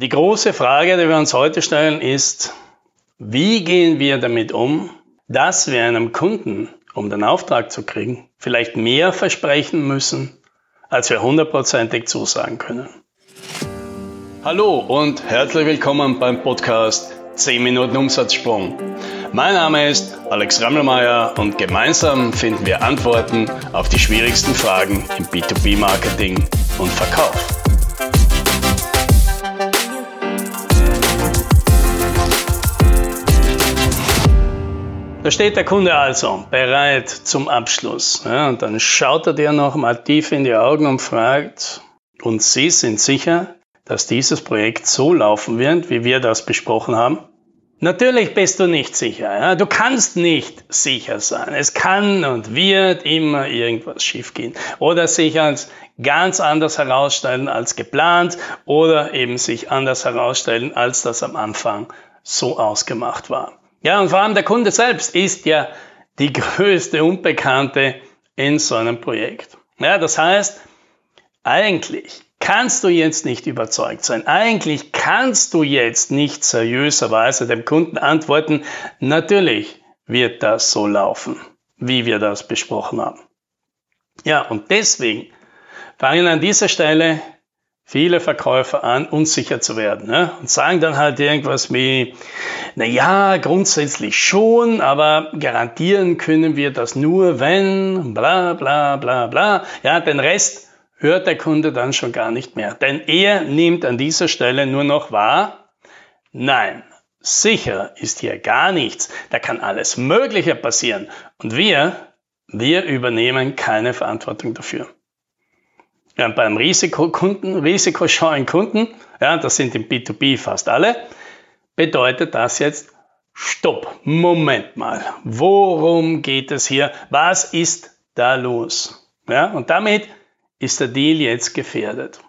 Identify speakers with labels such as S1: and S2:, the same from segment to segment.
S1: Die große Frage, die wir uns heute stellen, ist, wie gehen wir damit um, dass wir einem Kunden, um den Auftrag zu kriegen, vielleicht mehr versprechen müssen, als wir hundertprozentig zusagen können. Hallo und herzlich willkommen beim Podcast 10 Minuten Umsatzsprung. Mein Name ist Alex Rammelmeier und gemeinsam finden wir Antworten auf die schwierigsten Fragen im B2B-Marketing und Verkauf. Da steht der Kunde also bereit zum Abschluss. Ja, und dann schaut er dir noch mal tief in die Augen und fragt, und Sie sind sicher, dass dieses Projekt so laufen wird, wie wir das besprochen haben? Natürlich bist du nicht sicher. Ja? Du kannst nicht sicher sein. Es kann und wird immer irgendwas schiefgehen oder sich als ganz anders herausstellen als geplant oder eben sich anders herausstellen, als das am Anfang so ausgemacht war. Ja, und vor allem der Kunde selbst ist ja die größte Unbekannte in so einem Projekt. Ja, das heißt, eigentlich kannst du jetzt nicht überzeugt sein. Eigentlich kannst du jetzt nicht seriöserweise dem Kunden antworten, natürlich wird das so laufen, wie wir das besprochen haben. Ja, und deswegen fangen an dieser Stelle viele Verkäufer an, unsicher zu werden ne? und sagen dann halt irgendwas wie, na ja, grundsätzlich schon, aber garantieren können wir das nur, wenn, bla bla bla bla. Ja, den Rest hört der Kunde dann schon gar nicht mehr, denn er nimmt an dieser Stelle nur noch wahr, nein, sicher ist hier gar nichts, da kann alles Mögliche passieren und wir, wir übernehmen keine Verantwortung dafür. Ja, beim Risikokunden, risikoscheuen Kunden, ja, das sind im B2B fast alle, bedeutet das jetzt, stopp, Moment mal, worum geht es hier? Was ist da los? Ja, und damit ist der Deal jetzt gefährdet.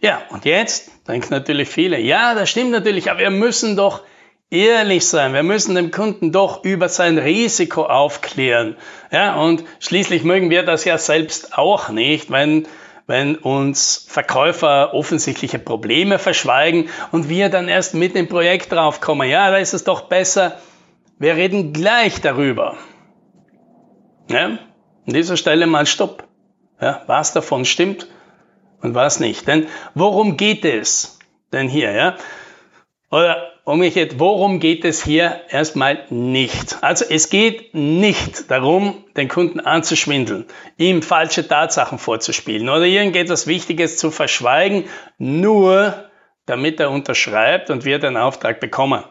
S1: Ja, und jetzt denken natürlich viele, ja, das stimmt natürlich, aber wir müssen doch ehrlich sein. Wir müssen dem Kunden doch über sein Risiko aufklären. Ja, und schließlich mögen wir das ja selbst auch nicht, wenn wenn uns Verkäufer offensichtliche Probleme verschweigen und wir dann erst mit dem Projekt draufkommen. Ja, da ist es doch besser, wir reden gleich darüber. Ja, an dieser Stelle mal Stopp. Ja, was davon stimmt und was nicht. Denn worum geht es denn hier? Ja? Oder umgekehrt, worum geht es hier erstmal nicht? Also es geht nicht darum, den Kunden anzuschwindeln, ihm falsche Tatsachen vorzuspielen oder irgendetwas Wichtiges zu verschweigen, nur damit er unterschreibt und wir den Auftrag bekommen.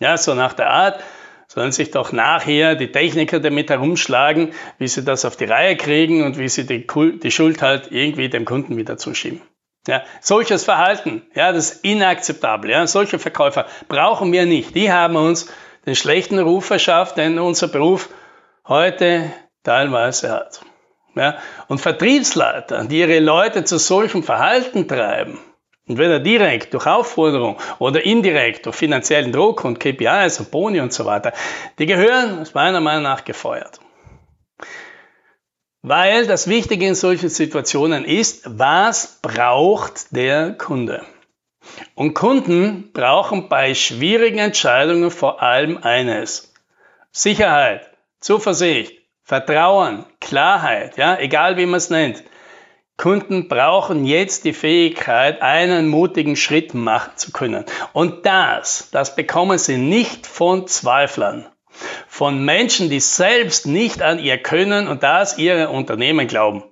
S1: Ja, so nach der Art, sollen sich doch nachher die Techniker damit herumschlagen, wie sie das auf die Reihe kriegen und wie sie die, die Schuld halt irgendwie dem Kunden wieder zuschieben. Ja, solches Verhalten, ja, das ist inakzeptabel. Ja, solche Verkäufer brauchen wir nicht. Die haben uns den schlechten Ruf verschafft, den unser Beruf heute teilweise hat. Ja, und Vertriebsleiter, die ihre Leute zu solchem Verhalten treiben, entweder direkt durch Aufforderung oder indirekt durch finanziellen Druck und KPIs und Boni und so weiter, die gehören meiner Meinung nach gefeuert. Weil das Wichtige in solchen Situationen ist, was braucht der Kunde? Und Kunden brauchen bei schwierigen Entscheidungen vor allem eines. Sicherheit, Zuversicht, Vertrauen, Klarheit, ja, egal wie man es nennt. Kunden brauchen jetzt die Fähigkeit, einen mutigen Schritt machen zu können. Und das, das bekommen sie nicht von Zweiflern von Menschen, die selbst nicht an ihr Können und das ihre Unternehmen glauben.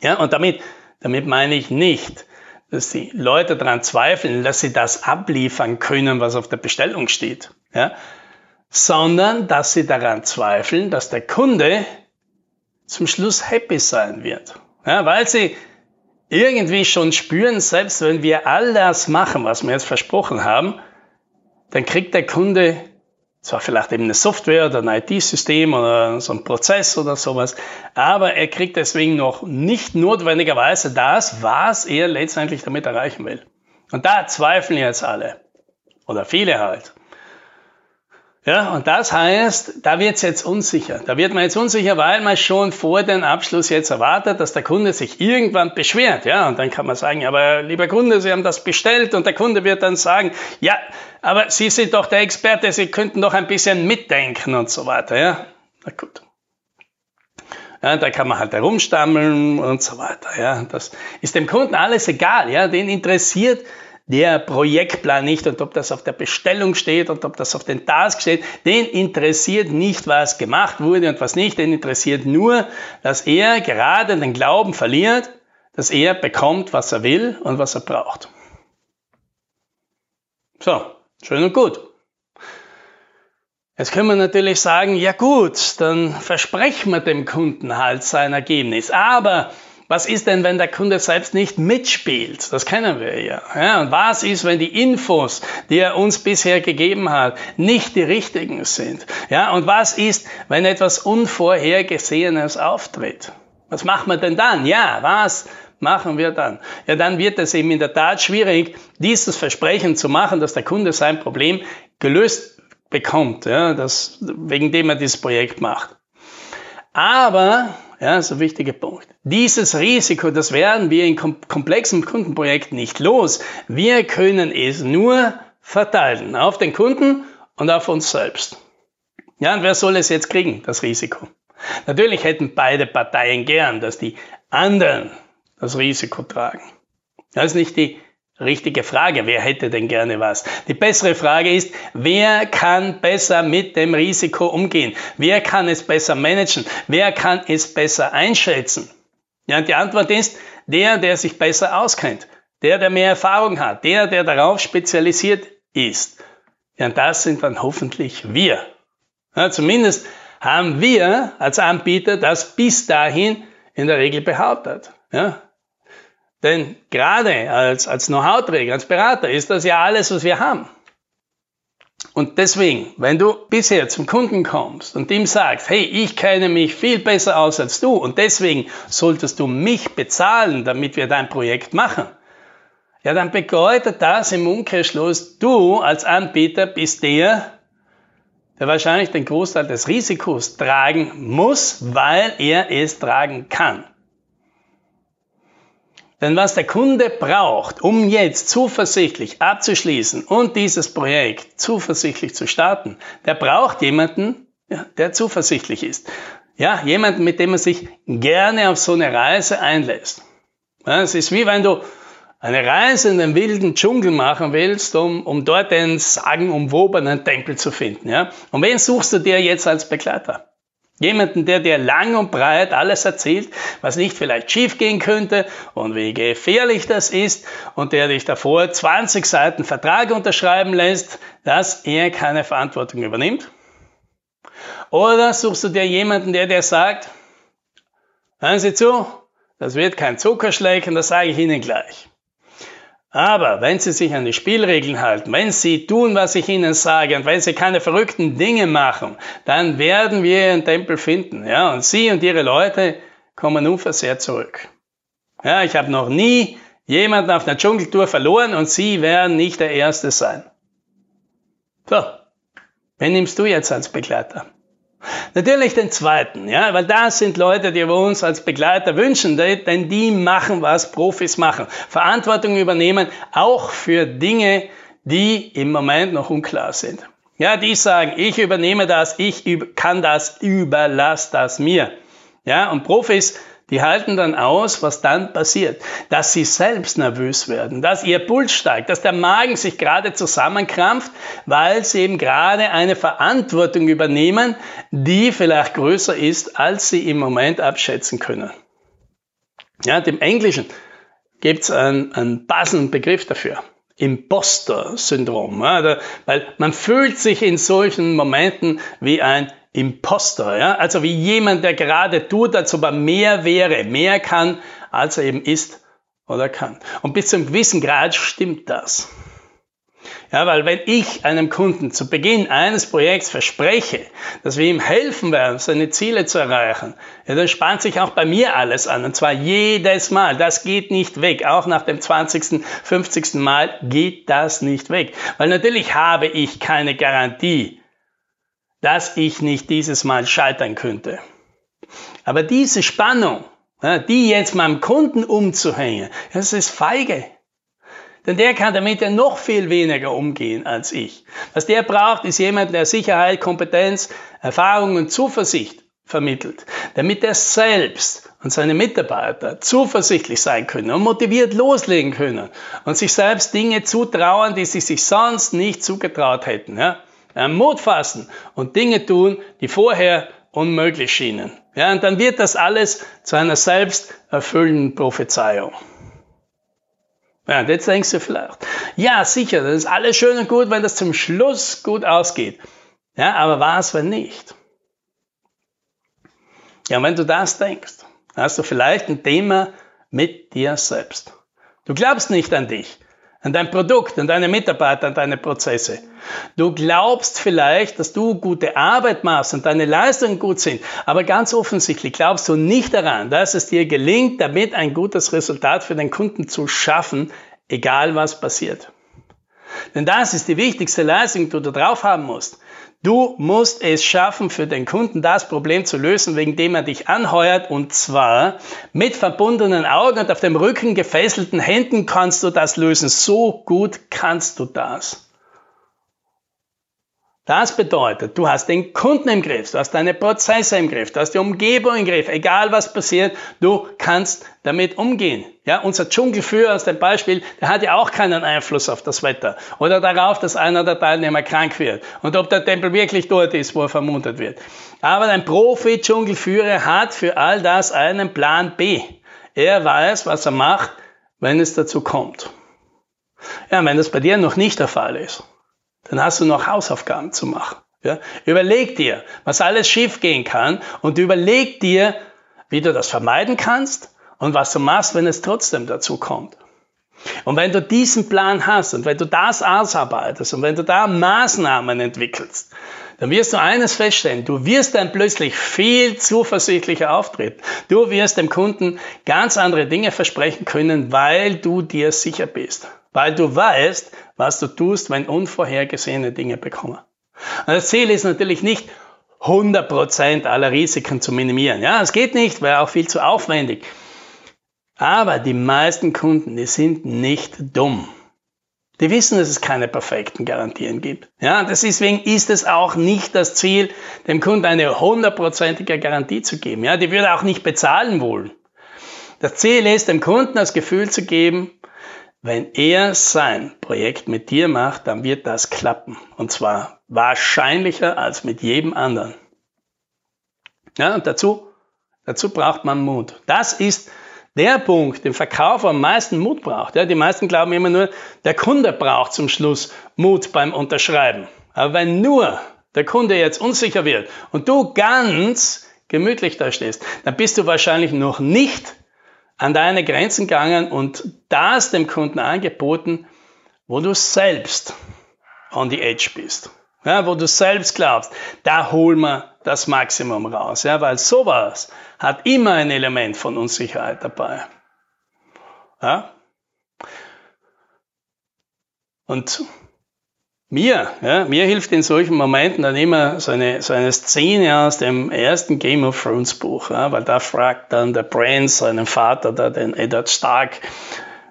S1: Ja, und damit, damit meine ich nicht, dass die Leute daran zweifeln, dass sie das abliefern können, was auf der Bestellung steht, ja, sondern dass sie daran zweifeln, dass der Kunde zum Schluss happy sein wird, ja, weil sie irgendwie schon spüren, selbst wenn wir all das machen, was wir jetzt versprochen haben, dann kriegt der Kunde zwar vielleicht eben eine Software oder ein IT-System oder so ein Prozess oder sowas, aber er kriegt deswegen noch nicht notwendigerweise das, was er letztendlich damit erreichen will. Und da zweifeln jetzt alle. Oder viele halt. Ja, und das heißt, da wird es jetzt unsicher. Da wird man jetzt unsicher, weil man schon vor dem Abschluss jetzt erwartet, dass der Kunde sich irgendwann beschwert. Ja, und dann kann man sagen, aber lieber Kunde, Sie haben das bestellt und der Kunde wird dann sagen, ja, aber Sie sind doch der Experte, Sie könnten doch ein bisschen mitdenken und so weiter. Ja, na gut. Ja, da kann man halt herumstammeln und so weiter. Ja, das ist dem Kunden alles egal. Ja, den interessiert der Projektplan nicht und ob das auf der Bestellung steht und ob das auf den Task steht, den interessiert nicht, was gemacht wurde und was nicht, den interessiert nur, dass er gerade den Glauben verliert, dass er bekommt, was er will und was er braucht. So, schön und gut. Jetzt können wir natürlich sagen, ja gut, dann versprechen wir dem Kunden halt sein Ergebnis. Aber was ist denn, wenn der Kunde selbst nicht mitspielt? Das kennen wir ja. ja. Und was ist, wenn die Infos, die er uns bisher gegeben hat, nicht die richtigen sind? Ja, und was ist, wenn etwas Unvorhergesehenes auftritt? Was machen wir denn dann? Ja, was machen wir dann? Ja, dann wird es eben in der Tat schwierig, dieses Versprechen zu machen, dass der Kunde sein Problem gelöst bekommt, ja, das, wegen dem er dieses Projekt macht. Aber ja, das ist ein wichtiger Punkt. Dieses Risiko, das werden wir in komplexen Kundenprojekten nicht los. Wir können es nur verteilen auf den Kunden und auf uns selbst. Ja, und wer soll es jetzt kriegen, das Risiko? Natürlich hätten beide Parteien gern, dass die anderen das Risiko tragen. Das ist nicht die Richtige Frage, wer hätte denn gerne was? Die bessere Frage ist, wer kann besser mit dem Risiko umgehen? Wer kann es besser managen? Wer kann es besser einschätzen? Ja, und die Antwort ist, der, der sich besser auskennt, der, der mehr Erfahrung hat, der, der darauf spezialisiert ist. Ja, und das sind dann hoffentlich wir. Ja, zumindest haben wir als Anbieter das bis dahin in der Regel behauptet. Ja, denn gerade als, als Know-how-Träger, als Berater ist das ja alles, was wir haben. Und deswegen, wenn du bisher zum Kunden kommst und ihm sagst, hey, ich kenne mich viel besser aus als du und deswegen solltest du mich bezahlen, damit wir dein Projekt machen, ja, dann bedeutet das im Umkehrschluss, du als Anbieter bist der, der wahrscheinlich den Großteil des Risikos tragen muss, weil er es tragen kann. Denn was der Kunde braucht, um jetzt zuversichtlich abzuschließen und dieses Projekt zuversichtlich zu starten, der braucht jemanden, der zuversichtlich ist. Ja, jemanden, mit dem man sich gerne auf so eine Reise einlässt. Es ist wie wenn du eine Reise in den wilden Dschungel machen willst, um, um dort den sagenumwobenen Tempel zu finden. Ja? Und wen suchst du dir jetzt als Begleiter? Jemanden, der dir lang und breit alles erzählt, was nicht vielleicht schiefgehen könnte und wie gefährlich das ist und der dich davor 20 Seiten Vertrag unterschreiben lässt, dass er keine Verantwortung übernimmt? Oder suchst du dir jemanden, der dir sagt, hören Sie zu, das wird kein Zuckerschlecken, das sage ich Ihnen gleich. Aber wenn Sie sich an die Spielregeln halten, wenn Sie tun, was ich Ihnen sage und wenn Sie keine verrückten Dinge machen, dann werden wir Ihren Tempel finden. Ja, und Sie und Ihre Leute kommen unversehrt zurück. Ja, ich habe noch nie jemanden auf einer Dschungeltour verloren und Sie werden nicht der Erste sein. So, wen nimmst du jetzt als Begleiter? Natürlich den zweiten, ja, weil das sind Leute, die wir uns als Begleiter wünschen, denn die machen, was Profis machen. Verantwortung übernehmen, auch für Dinge, die im Moment noch unklar sind. Ja, die sagen, ich übernehme das, ich kann das, überlass das mir. Ja, und Profis die halten dann aus, was dann passiert. Dass sie selbst nervös werden, dass ihr Puls steigt, dass der Magen sich gerade zusammenkrampft, weil sie eben gerade eine Verantwortung übernehmen, die vielleicht größer ist, als sie im Moment abschätzen können. Ja, dem Englischen gibt es einen, einen passenden Begriff dafür. Imposter-Syndrom. Ja, weil man fühlt sich in solchen Momenten wie ein Imposter, ja? also wie jemand, der gerade tut, als ob er mehr wäre, mehr kann, als er eben ist oder kann. Und bis zum gewissen Grad stimmt das. Ja, weil wenn ich einem Kunden zu Beginn eines Projekts verspreche, dass wir ihm helfen werden, seine Ziele zu erreichen, ja, dann spannt sich auch bei mir alles an. Und zwar jedes Mal. Das geht nicht weg. Auch nach dem 20., 50. Mal geht das nicht weg. Weil natürlich habe ich keine Garantie, dass ich nicht dieses Mal scheitern könnte. Aber diese Spannung, die jetzt meinem Kunden umzuhängen, das ist feige. Denn der kann damit ja noch viel weniger umgehen als ich. Was der braucht, ist jemand, der Sicherheit, Kompetenz, Erfahrung und Zuversicht vermittelt, damit er selbst und seine Mitarbeiter zuversichtlich sein können und motiviert loslegen können und sich selbst Dinge zutrauen, die sie sich sonst nicht zugetraut hätten. Ja? Mut fassen und Dinge tun, die vorher unmöglich schienen. Ja, und dann wird das alles zu einer selbsterfüllenden Prophezeiung. Ja, und jetzt denkst du vielleicht, ja, sicher, das ist alles schön und gut, wenn das zum Schluss gut ausgeht. Ja, aber was, wenn nicht? Ja, und wenn du das denkst, hast du vielleicht ein Thema mit dir selbst. Du glaubst nicht an dich, an dein Produkt, an deine Mitarbeiter, an deine Prozesse. Du glaubst vielleicht, dass du gute Arbeit machst und deine Leistungen gut sind, aber ganz offensichtlich glaubst du nicht daran, dass es dir gelingt, damit ein gutes Resultat für den Kunden zu schaffen, egal was passiert. Denn das ist die wichtigste Leistung, die du drauf haben musst. Du musst es schaffen, für den Kunden das Problem zu lösen, wegen dem er dich anheuert. Und zwar mit verbundenen Augen und auf dem Rücken gefesselten Händen kannst du das lösen. So gut kannst du das. Das bedeutet, du hast den Kunden im Griff, du hast deine Prozesse im Griff, du hast die Umgebung im Griff, egal was passiert, du kannst damit umgehen. Ja, unser Dschungelführer aus dem Beispiel, der hat ja auch keinen Einfluss auf das Wetter oder darauf, dass einer der Teilnehmer krank wird und ob der Tempel wirklich dort ist, wo er vermutet wird. Aber ein Profi-Dschungelführer hat für all das einen Plan B. Er weiß, was er macht, wenn es dazu kommt. Ja, wenn das bei dir noch nicht der Fall ist dann hast du noch Hausaufgaben zu machen. Ja? Überleg dir, was alles schiefgehen kann und überleg dir, wie du das vermeiden kannst und was du machst, wenn es trotzdem dazu kommt. Und wenn du diesen Plan hast und wenn du das ausarbeitest und wenn du da Maßnahmen entwickelst, dann wirst du eines feststellen, du wirst dann plötzlich viel zuversichtlicher auftreten. Du wirst dem Kunden ganz andere Dinge versprechen können, weil du dir sicher bist weil du weißt, was du tust, wenn unvorhergesehene Dinge bekommen. Und das Ziel ist natürlich nicht, 100% aller Risiken zu minimieren. Ja, es geht nicht, wäre auch viel zu aufwendig. Aber die meisten Kunden, die sind nicht dumm. Die wissen, dass es keine perfekten Garantien gibt. Ja, deswegen ist es auch nicht das Ziel, dem Kunden eine hundertprozentige Garantie zu geben. Ja, die würde auch nicht bezahlen wollen. Das Ziel ist, dem Kunden das Gefühl zu geben, wenn er sein Projekt mit dir macht, dann wird das klappen. Und zwar wahrscheinlicher als mit jedem anderen. Ja, und dazu, dazu braucht man Mut. Das ist der Punkt, im Verkauf am meisten Mut braucht. Ja, die meisten glauben immer nur, der Kunde braucht zum Schluss Mut beim Unterschreiben. Aber wenn nur der Kunde jetzt unsicher wird und du ganz gemütlich da stehst, dann bist du wahrscheinlich noch nicht an deine Grenzen gegangen und das dem Kunden angeboten, wo du selbst on the edge bist. Ja, wo du selbst glaubst, da holen wir das Maximum raus. Ja, weil sowas hat immer ein Element von Unsicherheit dabei. Ja? Und mir, ja, mir hilft in solchen Momenten dann immer so eine, so eine Szene aus dem ersten Game of Thrones Buch, ja, weil da fragt dann der Brand seinen Vater, da den Eddard Stark,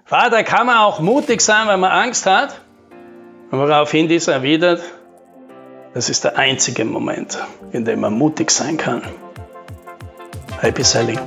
S1: Vater, kann man auch mutig sein, wenn man Angst hat? Und woraufhin dieser erwidert, das ist der einzige Moment, in dem man mutig sein kann. Happy Selling.